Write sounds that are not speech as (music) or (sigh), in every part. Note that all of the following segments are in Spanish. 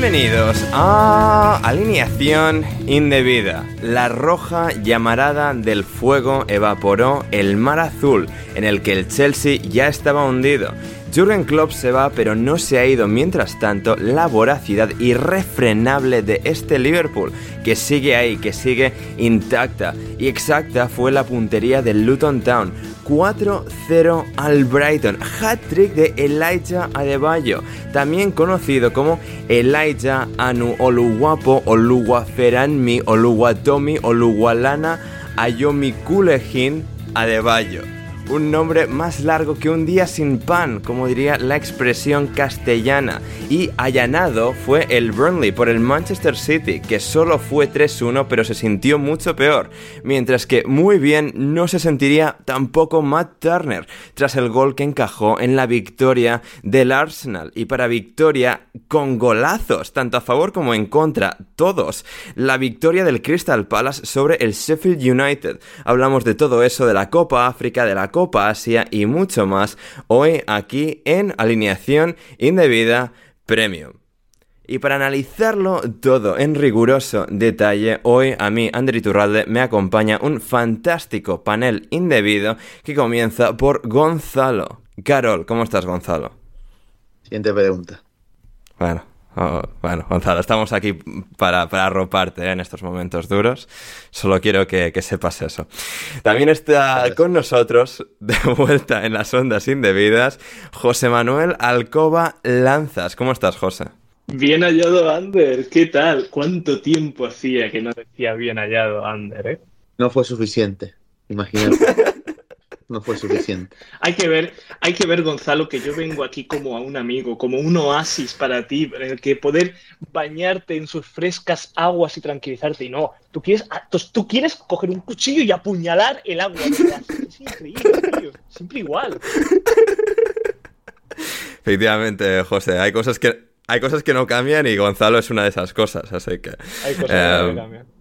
Bienvenidos a Alineación Indebida. La roja llamarada del fuego evaporó el mar azul en el que el Chelsea ya estaba hundido. Jurgen Klopp se va, pero no se ha ido mientras tanto la voracidad irrefrenable de este Liverpool, que sigue ahí, que sigue intacta. Y exacta fue la puntería del Luton Town. 4-0 al Brighton. Hat-trick de Elijah Adebayo, también conocido como Elijah Anu Oluwapo, Oluwaferanmi, Oluwatomi, Oluwalana Ayomi Kulehin Adebayo un nombre más largo que un día sin pan, como diría la expresión castellana. Y allanado fue el Burnley por el Manchester City, que solo fue 3-1, pero se sintió mucho peor. Mientras que muy bien no se sentiría tampoco Matt Turner, tras el gol que encajó en la victoria del Arsenal. Y para victoria con golazos, tanto a favor como en contra, todos. La victoria del Crystal Palace sobre el Sheffield United. Hablamos de todo eso, de la Copa África, de la Copa Asia y mucho más hoy aquí en Alineación Indebida Premium. Y para analizarlo todo en riguroso detalle, hoy a mí, André Turralde, me acompaña un fantástico panel indebido que comienza por Gonzalo. Carol, ¿cómo estás, Gonzalo? Siguiente pregunta. Bueno, Oh, bueno, Gonzalo, estamos aquí para, para arroparte ¿eh? en estos momentos duros. Solo quiero que, que sepas eso. También está con nosotros, de vuelta en las ondas indebidas, José Manuel Alcoba Lanzas. ¿Cómo estás, José? Bien hallado, Ander. ¿Qué tal? ¿Cuánto tiempo hacía que no decía bien hallado, Ander, eh? No fue suficiente, imagínate. (laughs) no fue suficiente. (laughs) Hay que ver, hay que ver, Gonzalo, que yo vengo aquí como a un amigo, como un oasis para ti, en el que poder bañarte en sus frescas aguas y tranquilizarte. Y no, tú quieres, ah, tú quieres coger un cuchillo y apuñalar el agua. Es increíble, tío. Siempre igual. Efectivamente, José, hay cosas que hay cosas que no cambian y Gonzalo es una de esas cosas, así que. Hay cosas que no eh, cambian.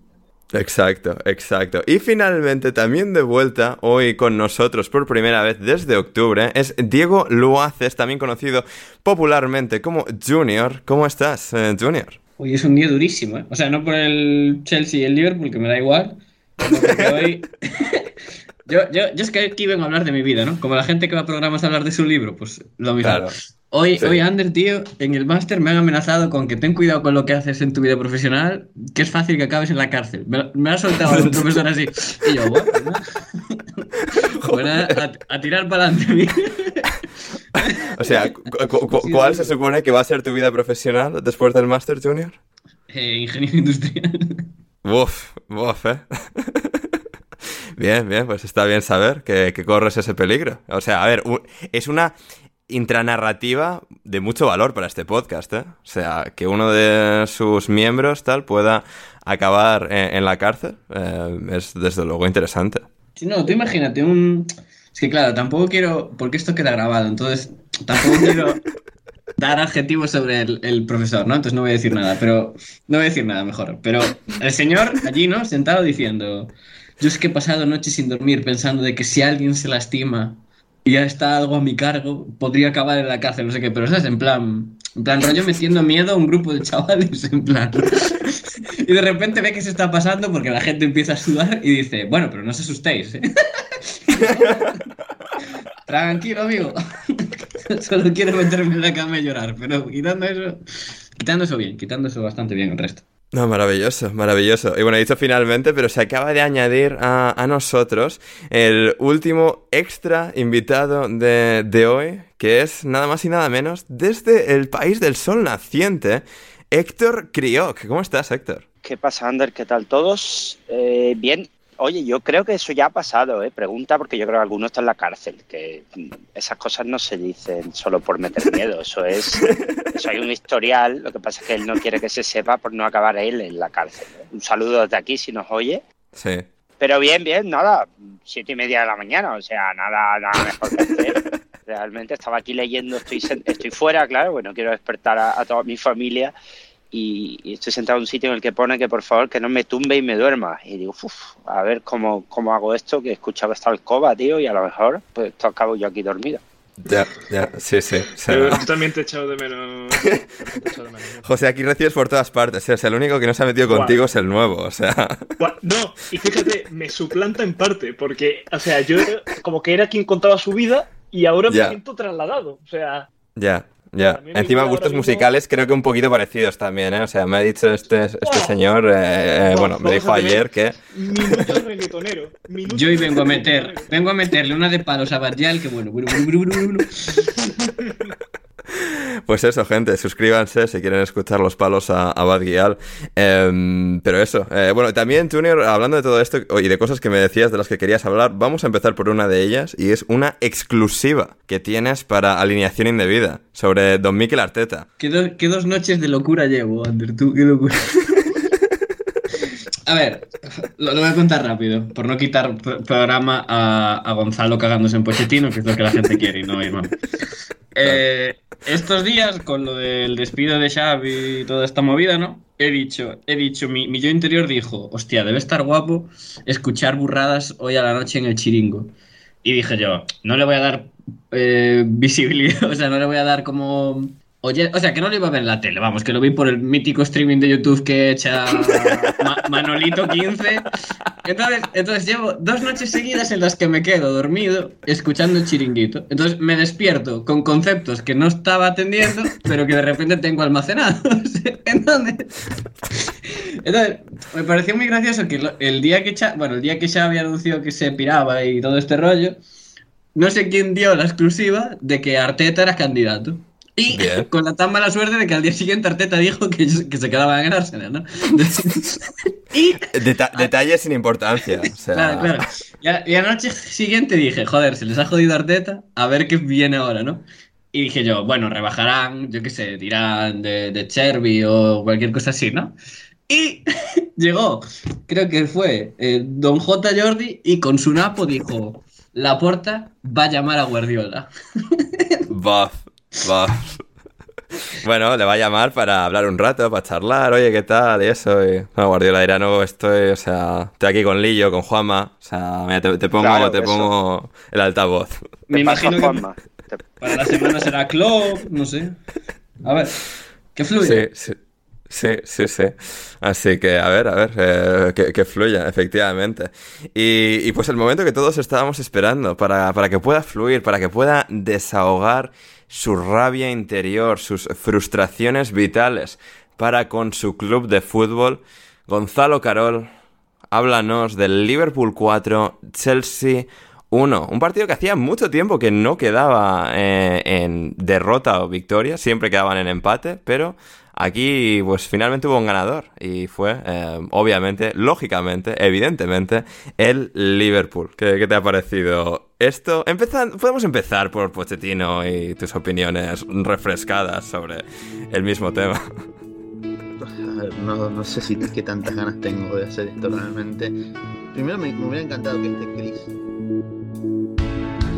Exacto, exacto. Y finalmente también de vuelta hoy con nosotros por primera vez desde octubre es Diego Luaces, también conocido popularmente como Junior. ¿Cómo estás, eh, Junior? Hoy es un día durísimo, ¿eh? O sea, no por el Chelsea y el Liverpool, que me da igual. sino porque hoy... (laughs) yo, yo, yo es que aquí vengo a hablar de mi vida, ¿no? Como la gente que va a programas a hablar de su libro, pues lo mismo. Claro. Hoy, Sí. hoy, Ander, tío, en el máster me han amenazado con que ten cuidado con lo que haces en tu vida profesional, que es fácil que acabes en la cárcel. Me, me ha soltado un profesor así. Y yo, bueno, (laughs) pues a, a tirar para adelante. O sea, cu- cu- cu- ¿cuál se supone que va a ser tu vida profesional después del Master Junior? Eh, ingeniero industrial. Uf, uf, eh. (laughs) Bien, bien, pues está bien saber que, que corres ese peligro. O sea, a ver, es una intranarrativa de mucho valor para este podcast, ¿eh? O sea, que uno de sus miembros tal pueda acabar en, en la cárcel eh, es desde luego interesante. Sí, no, tú imagínate un... Es que claro, tampoco quiero... Porque esto queda grabado, entonces tampoco quiero (laughs) dar adjetivos sobre el, el profesor, ¿no? Entonces no voy a decir nada, pero... No voy a decir nada mejor. Pero el señor allí, ¿no? Sentado diciendo... Yo es que he pasado noches sin dormir pensando de que si alguien se lastima y ya está algo a mi cargo, podría acabar en la cárcel, no sé qué. Pero eso es en plan... En plan, rollo metiendo miedo a un grupo de chavales, en plan... Y de repente ve que se está pasando porque la gente empieza a sudar y dice, bueno, pero no os asustéis, ¿eh? (laughs) Tranquilo, amigo. (laughs) Solo quiero meterme en la cama y llorar, pero quitando eso, quitando eso bien, quitando eso bastante bien el resto. No, maravilloso, maravilloso. Y bueno, he dicho finalmente, pero se acaba de añadir a, a nosotros el último extra invitado de, de hoy, que es nada más y nada menos desde el país del sol naciente, Héctor Crioc. ¿Cómo estás, Héctor? ¿Qué pasa, Ander? ¿Qué tal todos? Eh, bien. Oye, yo creo que eso ya ha pasado, ¿eh? Pregunta porque yo creo que alguno está en la cárcel, que mm, esas cosas no se dicen solo por meter miedo, eso es, eso hay un historial, lo que pasa es que él no quiere que se sepa por no acabar él en la cárcel. Un saludo desde aquí si nos oye. Sí. Pero bien, bien, nada, siete y media de la mañana, o sea, nada, nada mejor que hacer. Realmente estaba aquí leyendo, estoy, estoy fuera, claro, bueno, quiero despertar a, a toda mi familia y, y estoy sentado en un sitio en el que pone que por favor que no me tumbe y me duerma. Y digo, uff, a ver cómo, cómo hago esto, que escuchaba esta alcoba, tío, y a lo mejor pues esto acabo yo aquí dormido. Ya, ya, sí, sí. o sea, Yo también te he echado de menos. (laughs) Te he echado de menos. José, aquí recibes por todas partes. ¿eh? O sea, el único que no se ha metido contigo es el nuevo. O sea, No, y fíjate, me suplanta en parte, porque, o sea, yo como que era quien contaba su vida y ahora Ya. me siento trasladado. O sea, ya, ya. Encima gustos mismo- musicales creo que un poquito parecidos también, ¿eh? O sea, me ha dicho este, este señor, eh, eh, Buah, bueno, me dijo ayer que... reggaetonero. Yo hoy vengo a meter, vengo a meterle una de palos a Bardial que bueno, bueno, bueno, bueno, bueno, bueno. (laughs) Pues eso, gente, suscríbanse si quieren escuchar los palos a, a Bad Gyal. Em, pero eso, eh, bueno, también, Junior, hablando de todo esto y de cosas que me decías de las que querías hablar, vamos a empezar por una de ellas y es una exclusiva que tienes para alineación indebida sobre Don Mikel Arteta. ¿Qué, do- qué dos noches de locura llevo, Ander? Tú, qué locura. (laughs) A ver, lo, lo voy a contar rápido, por no quitar pro- programa a, a Gonzalo cagándose en Pochettino, que es lo que la gente quiere y no ir mal. Eh, estos días, con lo del despido de Xavi y toda esta movida, ¿no? He dicho, he dicho, mi, yo interior dijo, hostia, debe estar guapo escuchar burradas hoy a la noche en el chiringo. Y dije yo, no le voy a dar eh, (laughs) visibilidad, o sea, no le voy a dar como... O sea, que no lo iba a ver en la tele, vamos, que lo vi por el mítico streaming de YouTube que echa Ma- Manolito 15. Entonces, entonces llevo dos noches seguidas en las que me quedo dormido escuchando el chiringuito. Entonces me despierto con conceptos que no estaba atendiendo, pero que de repente tengo almacenados. (laughs) Entonces, me pareció muy gracioso que el día que Cha- bueno, el día que Xavi anunció que se piraba y todo este rollo, no sé quién dio la exclusiva de que Arteta era candidato. Y Bien. (laughs) con la tan mala suerte de que al día siguiente Arteta dijo que, que se quedaba en Arsenal, ¿no? (laughs) y Deta- detalles sin importancia. O sea, Claro, claro. Y, a- y anoche siguiente dije, joder, se les ha jodido Arteta, a ver qué viene ahora, ¿no? Y dije yo, bueno, rebajarán, yo qué sé, dirán de, de Cherby o cualquier cosa así, ¿no? Y (laughs) llegó, creo que fue eh, Don J. Jordi y con su napo dijo, la porta va a llamar a Guardiola. Buff, Bueno, le va a llamar para hablar un rato, para charlar, oye, ¿qué tal? Y eso. Y... Bueno, Guardiola dirá, no, estoy, o sea, estoy aquí con Lillo, con Juanma. O sea, mira, te, te pongo, Claro, te eso. pongo el altavoz. Me imagino que Juanma. Te- para la semana será Klopp, no sé. A ver, que fluye. Sí, sí. Sí, sí, sí. Así que, a ver, a ver, eh, que, que fluya, efectivamente. Y, y pues el momento que todos estábamos esperando para, para que pueda fluir, para que pueda desahogar su rabia interior, sus frustraciones vitales para con su club de fútbol, Gonzalo Carol, háblanos del Liverpool 4, Chelsea 1. Un partido que hacía mucho tiempo que no quedaba eh, en derrota o victoria, siempre quedaban en empate, pero aquí pues finalmente hubo un ganador y fue, eh, obviamente, lógicamente, evidentemente, el Liverpool. ¿Qué, te ha parecido esto? Empezando, podemos empezar por Pochettino y tus opiniones refrescadas sobre el mismo tema. No, sé si qué tantas ganas tengo de hacer esto realmente. Primero me, me hubiera encantado que esté Chris.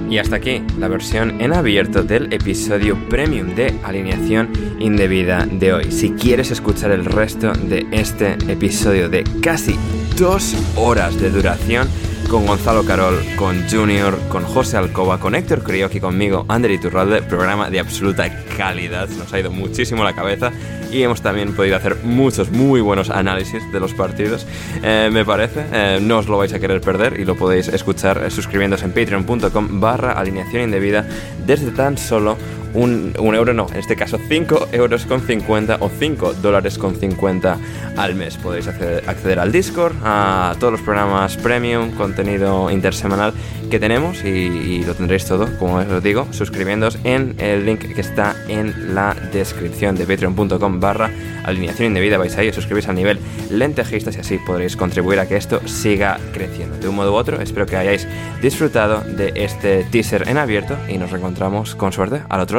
Y hasta aquí la versión en abierto del episodio premium de alineación indebida de hoy. Si quieres escuchar el resto de este episodio de casi dos horas de duración, con Gonzalo Carol, con Junior, con José Alcoba, con Héctor Crioc y conmigo, Ander Iturralde, programa de absoluta calidad. Nos ha ido muchísimo la cabeza y hemos también podido hacer muchos muy buenos análisis de los partidos, eh, me parece. Eh, no os lo vais a querer perder y lo podéis escuchar eh, suscribiéndose en patreon.com barra alineación indebida desde tan solo un, euro, no, en este caso 5 euros con 50 o 5 dólares con 50 al mes. Podéis acceder, al Discord, a todos los programas premium, contenido intersemanal que tenemos y, lo tendréis todo, como os digo, suscribiéndoos en el link que está en la descripción de patreon.com barra alineación indebida. Vais ahí, os suscribís al nivel lentejistas y así podréis contribuir a que esto siga creciendo. De un modo u otro, espero que hayáis disfrutado de este teaser en abierto y nos reencontramos con suerte al otro